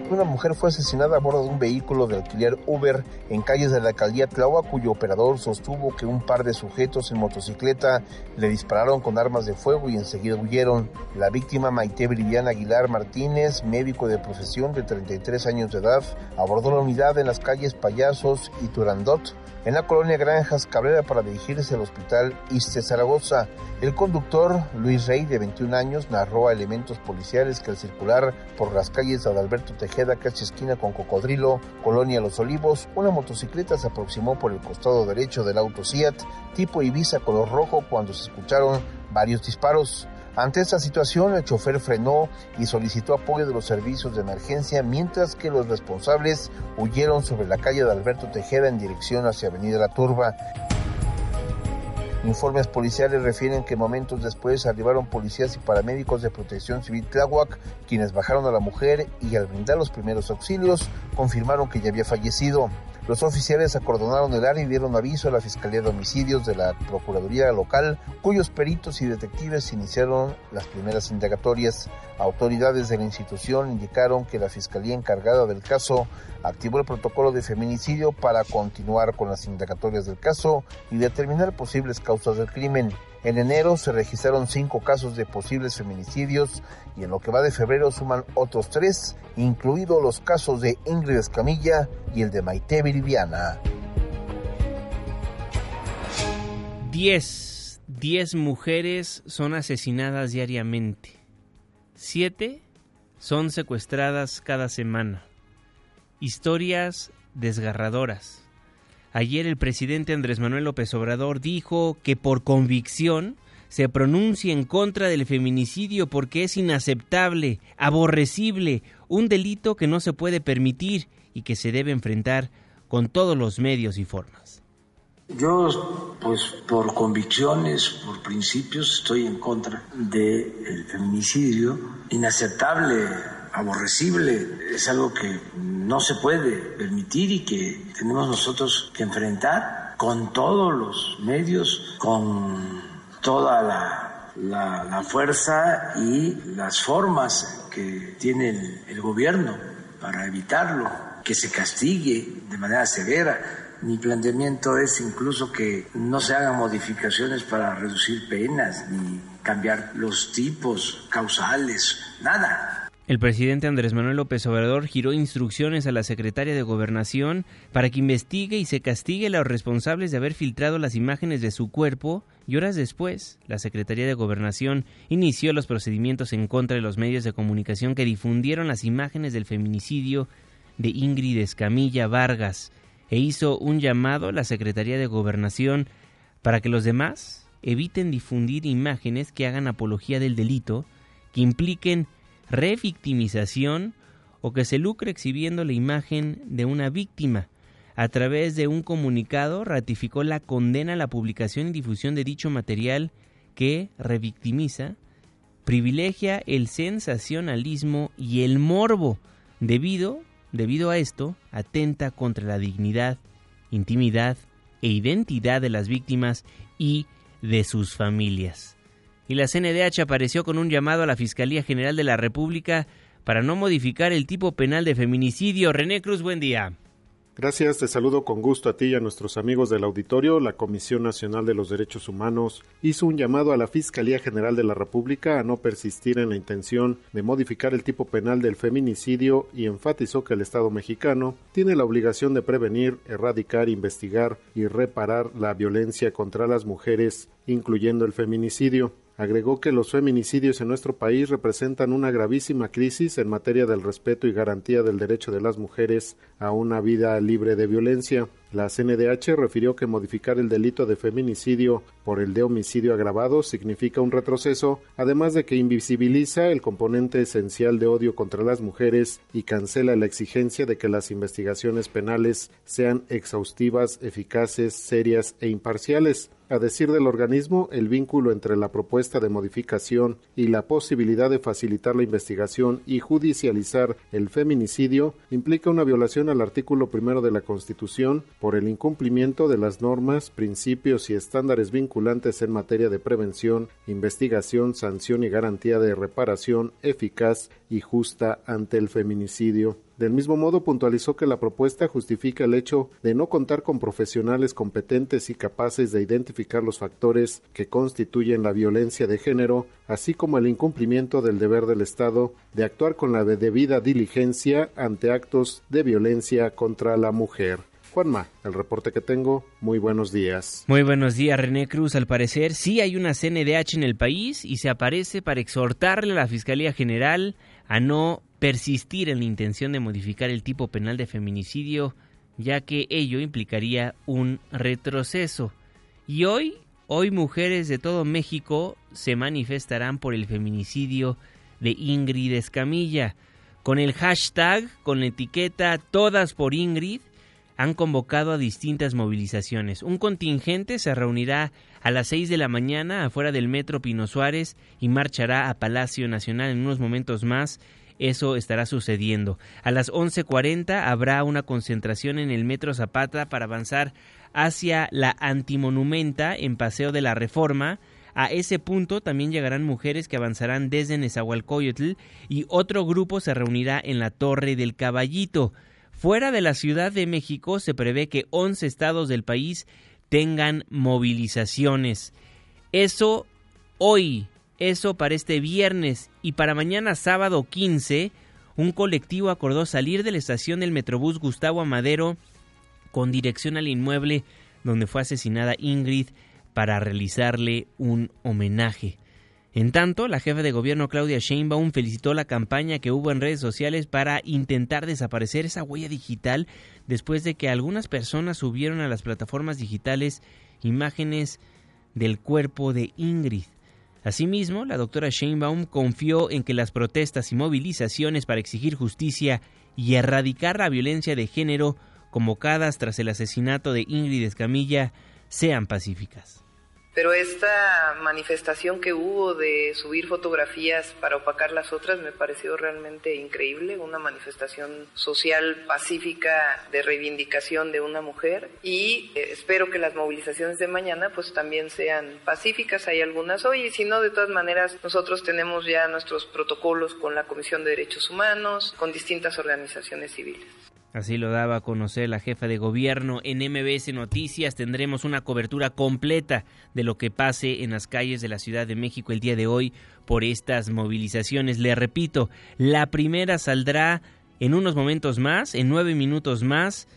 Una mujer fue asesinada a bordo de un vehículo de alquiler Uber en calles de la alcaldía Tláhuac, cuyo operador sostuvo que un par de sujetos en motocicleta le dispararon con armas de fuego y enseguida huyeron. La víctima, Maite Briviana Aguilar Martínez, médico de profesión de 33 años de edad, abordó la unidad en las calles Payasos y Turandot, en la colonia Granjas Cabrera para dirigirse al hospital Iste Zaragoza. El conductor, Luis Rey, de 21 años, narró a elementos policiales que al circular por las calles de Adalberto Tejeda, casi esquina con Cocodrilo, Colonia Los Olivos, una motocicleta se aproximó por el costado derecho del auto Fiat tipo Ibiza color rojo cuando se escucharon varios disparos. Ante esta situación, el chofer frenó y solicitó apoyo de los servicios de emergencia, mientras que los responsables huyeron sobre la calle de Alberto Tejeda en dirección hacia Avenida La Turba. Informes policiales refieren que momentos después arribaron policías y paramédicos de Protección Civil Tláhuac, quienes bajaron a la mujer y al brindar los primeros auxilios confirmaron que ya había fallecido. Los oficiales acordonaron el área y dieron aviso a la Fiscalía de Homicidios de la Procuraduría local, cuyos peritos y detectives iniciaron las primeras indagatorias. Autoridades de la institución indicaron que la Fiscalía encargada del caso activó el protocolo de feminicidio para continuar con las indagatorias del caso y determinar posibles causas del crimen. En enero se registraron cinco casos de posibles feminicidios y en lo que va de febrero suman otros tres, incluidos los casos de Ingrid Escamilla y el de Maite Viridiana. Diez, diez mujeres son asesinadas diariamente. Siete son secuestradas cada semana. Historias desgarradoras. Ayer el presidente Andrés Manuel López Obrador dijo que por convicción se pronuncia en contra del feminicidio porque es inaceptable, aborrecible, un delito que no se puede permitir y que se debe enfrentar con todos los medios y formas. Yo, pues por convicciones, por principios, estoy en contra del feminicidio. Inaceptable, aborrecible, es algo que no se puede permitir y que tenemos nosotros que enfrentar con todos los medios, con toda la, fuerza y las formas que tiene el, el gobierno para evitarlo, que se castigue de manera severa. Mi planteamiento es incluso que no se hagan modificaciones para reducir penas ni cambiar los tipos causales, nada. El presidente Andrés Manuel López Obrador giró instrucciones a la secretaria de Gobernación para que investigue y se castigue a los responsables de haber filtrado las imágenes de su cuerpo y horas después, la Secretaría de Gobernación inició los procedimientos en contra de los medios de comunicación que difundieron las imágenes del feminicidio de Ingrid Escamilla Vargas e hizo un llamado a la Secretaría de Gobernación para que los demás eviten difundir imágenes que hagan apología del delito, que impliquen revictimización o que se lucre exhibiendo la imagen de una víctima. A través de un comunicado ratificó la condena a la publicación y difusión de dicho material que revictimiza, privilegia el sensacionalismo y el morbo. Debido, debido a esto, atenta contra la dignidad, intimidad e identidad de las víctimas y de sus familias y la CNDH apareció con un llamado a la Fiscalía General de la República para no modificar el tipo penal de feminicidio. René Cruz, buen día. Gracias, te saludo con gusto a ti y a nuestros amigos del auditorio. La Comisión Nacional de los Derechos Humanos hizo un llamado a la Fiscalía General de la República a no persistir en la intención de modificar el tipo penal del feminicidio y enfatizó que el Estado mexicano tiene la obligación de prevenir, erradicar, investigar y reparar la violencia contra las mujeres, incluyendo el feminicidio. Agregó que los feminicidios en nuestro país representan una gravísima crisis en materia del respeto y garantía del derecho de las mujeres a una vida libre de violencia. La CNDH refirió que modificar el delito de feminicidio por el de homicidio agravado significa un retroceso, además de que invisibiliza el componente esencial de odio contra las mujeres y cancela la exigencia de que las investigaciones penales sean exhaustivas, eficaces, serias e imparciales. A decir del organismo, el vínculo entre la propuesta de modificación y la posibilidad de facilitar la investigación y judicializar el feminicidio implica una violación al artículo primero de la Constitución por el incumplimiento de las normas, principios y estándares vinculantes en materia de prevención, investigación, sanción y garantía de reparación eficaz y justa ante el feminicidio. Del mismo modo, puntualizó que la propuesta justifica el hecho de no contar con profesionales competentes y capaces de identificar los factores que constituyen la violencia de género, así como el incumplimiento del deber del Estado de actuar con la debida diligencia ante actos de violencia contra la mujer. Juanma, el reporte que tengo, muy buenos días. Muy buenos días, René Cruz. Al parecer, sí hay una CNDH en el país y se aparece para exhortarle a la Fiscalía General a no persistir en la intención de modificar el tipo penal de feminicidio, ya que ello implicaría un retroceso. Y hoy, hoy mujeres de todo México se manifestarán por el feminicidio de Ingrid Escamilla. Con el hashtag, con la etiqueta Todas por Ingrid, han convocado a distintas movilizaciones. Un contingente se reunirá a las 6 de la mañana afuera del Metro Pino Suárez y marchará a Palacio Nacional en unos momentos más eso estará sucediendo. A las 11.40 habrá una concentración en el Metro Zapata para avanzar hacia la Antimonumenta en Paseo de la Reforma. A ese punto también llegarán mujeres que avanzarán desde Nezahualcóyotl y otro grupo se reunirá en la Torre del Caballito. Fuera de la Ciudad de México se prevé que 11 estados del país tengan movilizaciones. Eso hoy, eso para este viernes y para mañana sábado 15, un colectivo acordó salir de la estación del Metrobús Gustavo Amadero con dirección al inmueble donde fue asesinada Ingrid para realizarle un homenaje. En tanto, la jefa de gobierno Claudia Sheinbaum felicitó la campaña que hubo en redes sociales para intentar desaparecer esa huella digital después de que algunas personas subieron a las plataformas digitales imágenes del cuerpo de Ingrid. Asimismo, la doctora Sheinbaum confió en que las protestas y movilizaciones para exigir justicia y erradicar la violencia de género convocadas tras el asesinato de Ingrid Escamilla sean pacíficas. Pero esta manifestación que hubo de subir fotografías para opacar las otras me pareció realmente increíble, una manifestación social pacífica de reivindicación de una mujer y eh, espero que las movilizaciones de mañana pues también sean pacíficas, hay algunas hoy y si no de todas maneras nosotros tenemos ya nuestros protocolos con la Comisión de Derechos Humanos, con distintas organizaciones civiles. Así lo daba a conocer la jefa de gobierno en MBS Noticias. Tendremos una cobertura completa de lo que pase en las calles de la Ciudad de México el día de hoy por estas movilizaciones. Le repito, la primera saldrá en unos momentos más, en nueve minutos más.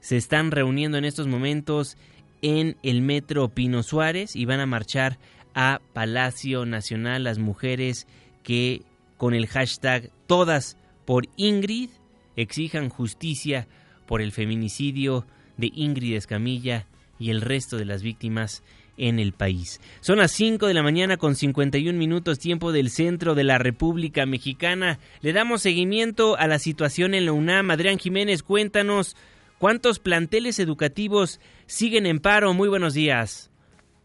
Se están reuniendo en estos momentos en el metro Pino Suárez y van a marchar a Palacio Nacional las mujeres que con el hashtag todas por Ingrid exijan justicia por el feminicidio de Ingrid Escamilla y el resto de las víctimas en el país. Son las 5 de la mañana con 51 minutos tiempo del centro de la República Mexicana. Le damos seguimiento a la situación en la UNAM. Adrián Jiménez, cuéntanos cuántos planteles educativos siguen en paro. Muy buenos días.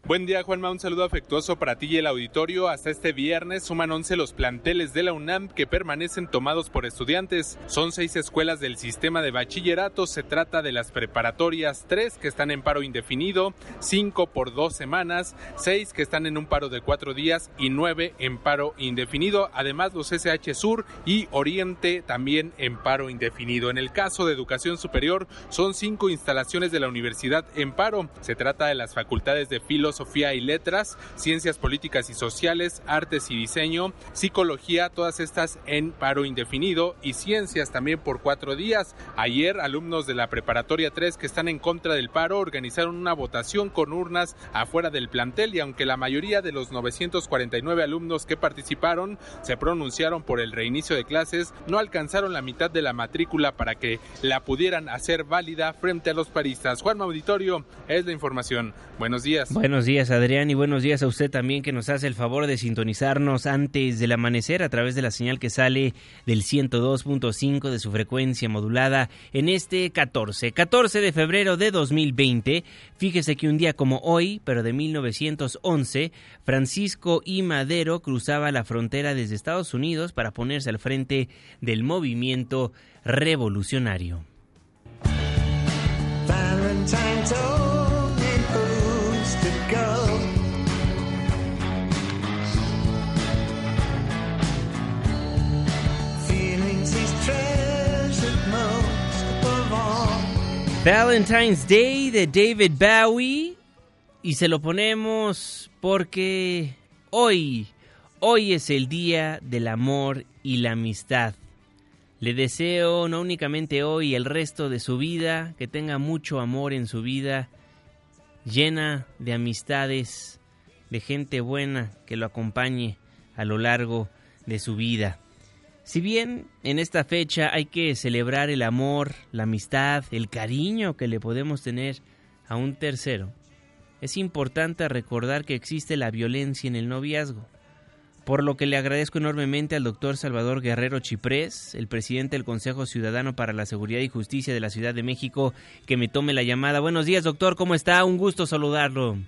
Buen día, Juanma. Un saludo afectuoso para ti y el auditorio. Hasta este viernes suman 11 los planteles de la UNAM que permanecen tomados por estudiantes. Son seis escuelas del sistema de bachillerato. Se trata de las preparatorias, tres que están en paro indefinido, cinco por dos semanas, seis que están en un paro de cuatro días y nueve en paro indefinido. Además, los SH Sur y Oriente también en paro indefinido. En el caso de educación superior, son cinco instalaciones de la universidad en paro. Se trata de las facultades de Filos filosofía y letras, ciencias políticas y sociales, artes y diseño, psicología, todas estas en paro indefinido y ciencias también por cuatro días. Ayer, alumnos de la preparatoria 3 que están en contra del paro organizaron una votación con urnas afuera del plantel y aunque la mayoría de los 949 alumnos que participaron se pronunciaron por el reinicio de clases, no alcanzaron la mitad de la matrícula para que la pudieran hacer válida frente a los paristas. Juan Auditorio es la información. Buenos días. Buenos días Adrián y buenos días a usted también que nos hace el favor de sintonizarnos antes del amanecer a través de la señal que sale del 102.5 de su frecuencia modulada en este 14, 14 de febrero de 2020. Fíjese que un día como hoy, pero de 1911, Francisco I. Madero cruzaba la frontera desde Estados Unidos para ponerse al frente del movimiento revolucionario. Valentine's Day de David Bowie y se lo ponemos porque hoy, hoy es el día del amor y la amistad. Le deseo no únicamente hoy, el resto de su vida, que tenga mucho amor en su vida, llena de amistades, de gente buena que lo acompañe a lo largo de su vida. Si bien en esta fecha hay que celebrar el amor, la amistad, el cariño que le podemos tener a un tercero, es importante recordar que existe la violencia en el noviazgo. Por lo que le agradezco enormemente al doctor Salvador Guerrero Chiprés, el presidente del Consejo Ciudadano para la Seguridad y Justicia de la Ciudad de México, que me tome la llamada. Buenos días, doctor, ¿cómo está? Un gusto saludarlo.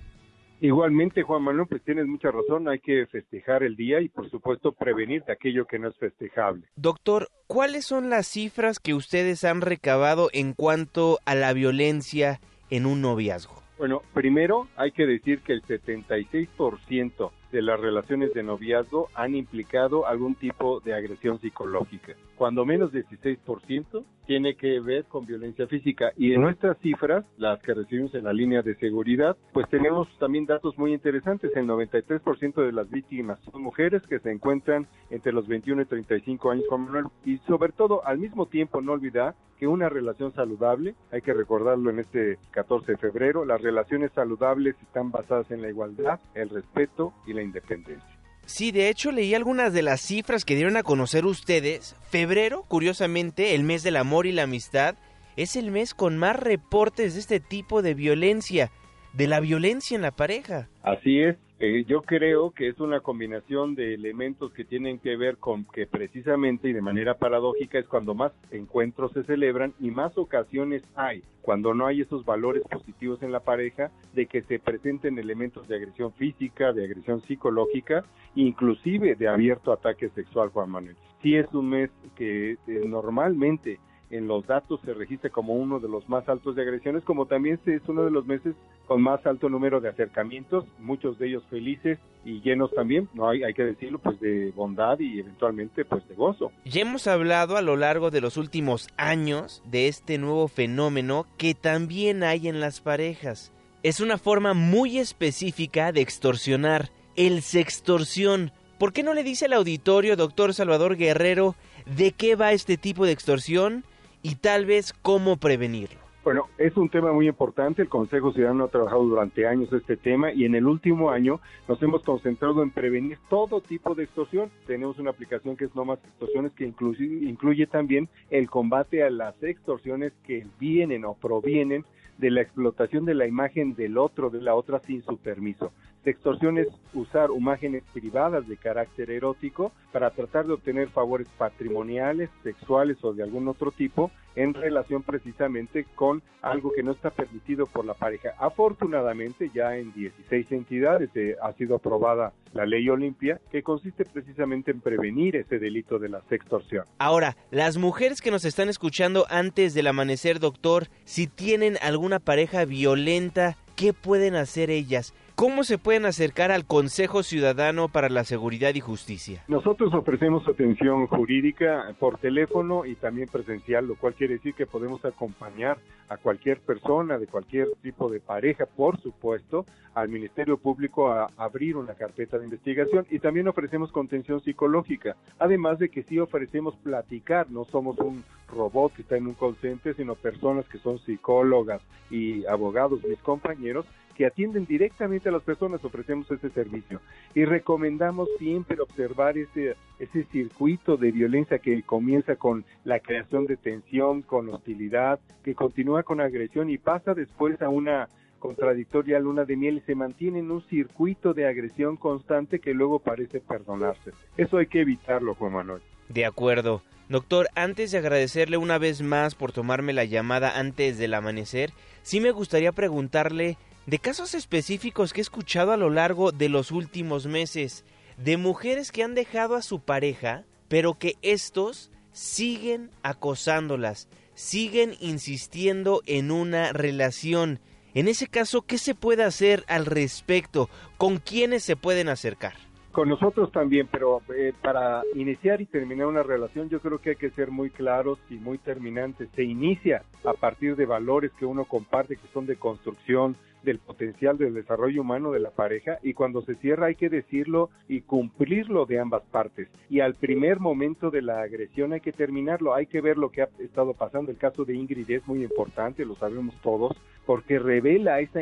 Igualmente, Juan Manuel, pues tienes mucha razón, hay que festejar el día y por supuesto prevenir de aquello que no es festejable. Doctor, ¿cuáles son las cifras que ustedes han recabado en cuanto a la violencia en un noviazgo? Bueno, primero hay que decir que el 76% de las relaciones de noviazgo han implicado algún tipo de agresión psicológica. Cuando menos 16% tiene que ver con violencia física. Y en nuestras cifras, las que recibimos en la línea de seguridad, pues tenemos también datos muy interesantes. El 93% de las víctimas son mujeres que se encuentran entre los 21 y 35 años, Juan Manuel. Y sobre todo, al mismo tiempo, no olvidar que una relación saludable, hay que recordarlo en este 14 de febrero, las relaciones saludables están basadas en la igualdad, el respeto y la independencia. Sí, de hecho leí algunas de las cifras que dieron a conocer ustedes. Febrero, curiosamente, el mes del amor y la amistad, es el mes con más reportes de este tipo de violencia, de la violencia en la pareja. Así es, eh, yo creo que es una combinación de elementos que tienen que ver con que precisamente y de manera paradójica es cuando más encuentros se celebran y más ocasiones hay, cuando no hay esos valores positivos en la pareja, de que se presenten elementos de agresión física, de agresión psicológica, inclusive de abierto ataque sexual, Juan Manuel. Sí es un mes que eh, normalmente en los datos se registra como uno de los más altos de agresiones, como también es uno de los meses con más alto número de acercamientos, muchos de ellos felices y llenos también, no hay, hay que decirlo, pues de bondad y eventualmente pues de gozo. Ya hemos hablado a lo largo de los últimos años de este nuevo fenómeno que también hay en las parejas. Es una forma muy específica de extorsionar, el sextorsión. ¿Por qué no le dice al auditorio, doctor Salvador Guerrero, de qué va este tipo de extorsión y tal vez cómo prevenirlo? Bueno, es un tema muy importante. El Consejo Ciudadano ha trabajado durante años este tema y en el último año nos hemos concentrado en prevenir todo tipo de extorsión. Tenemos una aplicación que es No Más Extorsiones que incluye, incluye también el combate a las extorsiones que vienen o provienen de la explotación de la imagen del otro, de la otra sin su permiso. Extorsión es usar imágenes privadas de carácter erótico para tratar de obtener favores patrimoniales, sexuales o de algún otro tipo en relación precisamente con algo que no está permitido por la pareja. Afortunadamente ya en 16 entidades eh, ha sido aprobada la ley Olimpia que consiste precisamente en prevenir ese delito de la sextorsión. Ahora, las mujeres que nos están escuchando antes del amanecer, doctor, si tienen alguna pareja violenta, ¿qué pueden hacer ellas? ¿Cómo se pueden acercar al Consejo Ciudadano para la Seguridad y Justicia? Nosotros ofrecemos atención jurídica por teléfono y también presencial, lo cual quiere decir que podemos acompañar a cualquier persona de cualquier tipo de pareja, por supuesto, al Ministerio Público a abrir una carpeta de investigación y también ofrecemos contención psicológica, además de que sí ofrecemos platicar, no somos un robot que está en un call sino personas que son psicólogas y abogados, mis compañeros, que atienden directamente a las personas, ofrecemos ese servicio. Y recomendamos siempre observar ese, ese circuito de violencia que comienza con la creación de tensión, con hostilidad, que continúa con agresión y pasa después a una contradictoria luna de miel y se mantiene en un circuito de agresión constante que luego parece perdonarse. Eso hay que evitarlo, Juan Manuel. De acuerdo. Doctor, antes de agradecerle una vez más por tomarme la llamada antes del amanecer, sí me gustaría preguntarle de casos específicos que he escuchado a lo largo de los últimos meses, de mujeres que han dejado a su pareja, pero que estos siguen acosándolas, siguen insistiendo en una relación. En ese caso, ¿qué se puede hacer al respecto? ¿Con quiénes se pueden acercar? Con nosotros también, pero eh, para iniciar y terminar una relación yo creo que hay que ser muy claros y muy terminantes. Se inicia a partir de valores que uno comparte, que son de construcción, del potencial del desarrollo humano de la pareja y cuando se cierra hay que decirlo y cumplirlo de ambas partes. Y al primer momento de la agresión hay que terminarlo, hay que ver lo que ha estado pasando. El caso de Ingrid es muy importante, lo sabemos todos, porque revela esa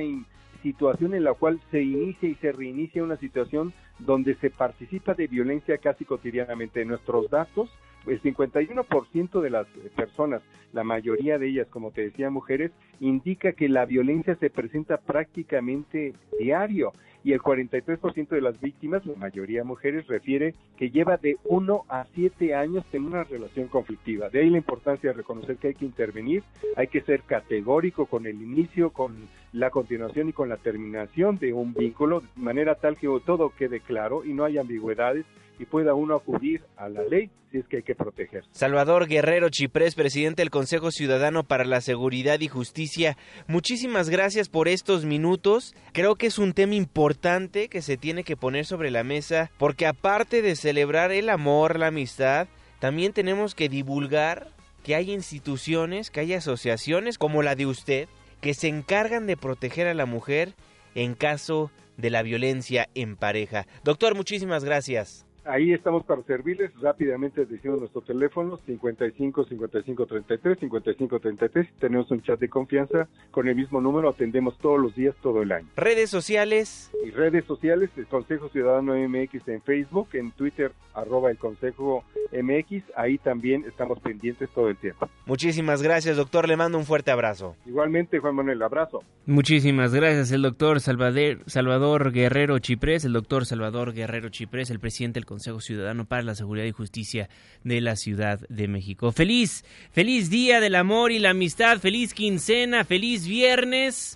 situación en la cual se inicia y se reinicia una situación donde se participa de violencia casi cotidianamente. Nuestros datos el 51% de las personas, la mayoría de ellas, como te decía, mujeres, indica que la violencia se presenta prácticamente diario y el 43% de las víctimas, la mayoría mujeres, refiere que lleva de 1 a 7 años en una relación conflictiva. De ahí la importancia de reconocer que hay que intervenir, hay que ser categórico con el inicio, con la continuación y con la terminación de un vínculo, de manera tal que todo quede claro y no haya ambigüedades y pueda uno acudir a la ley si es que hay que proteger. Salvador Guerrero Chiprés, presidente del Consejo Ciudadano para la Seguridad y Justicia, muchísimas gracias por estos minutos. Creo que es un tema importante que se tiene que poner sobre la mesa porque aparte de celebrar el amor, la amistad, también tenemos que divulgar que hay instituciones, que hay asociaciones como la de usted que se encargan de proteger a la mujer en caso de la violencia en pareja. Doctor, muchísimas gracias. Ahí estamos para servirles. Rápidamente decimos nuestro teléfono 55 55 33 55 33. Tenemos un chat de confianza con el mismo número. Atendemos todos los días, todo el año. Redes sociales. Y redes sociales, el Consejo Ciudadano MX en Facebook, en Twitter, arroba el Consejo MX. Ahí también estamos pendientes todo el tiempo. Muchísimas gracias, doctor. Le mando un fuerte abrazo. Igualmente, Juan Manuel, abrazo. Muchísimas gracias, el doctor Salvador, Salvador Guerrero Chiprés, el doctor Salvador Guerrero Chiprés, el presidente del Consejo Ciudadano para la Seguridad y Justicia de la Ciudad de México. Feliz, feliz día del amor y la amistad, feliz quincena, feliz viernes.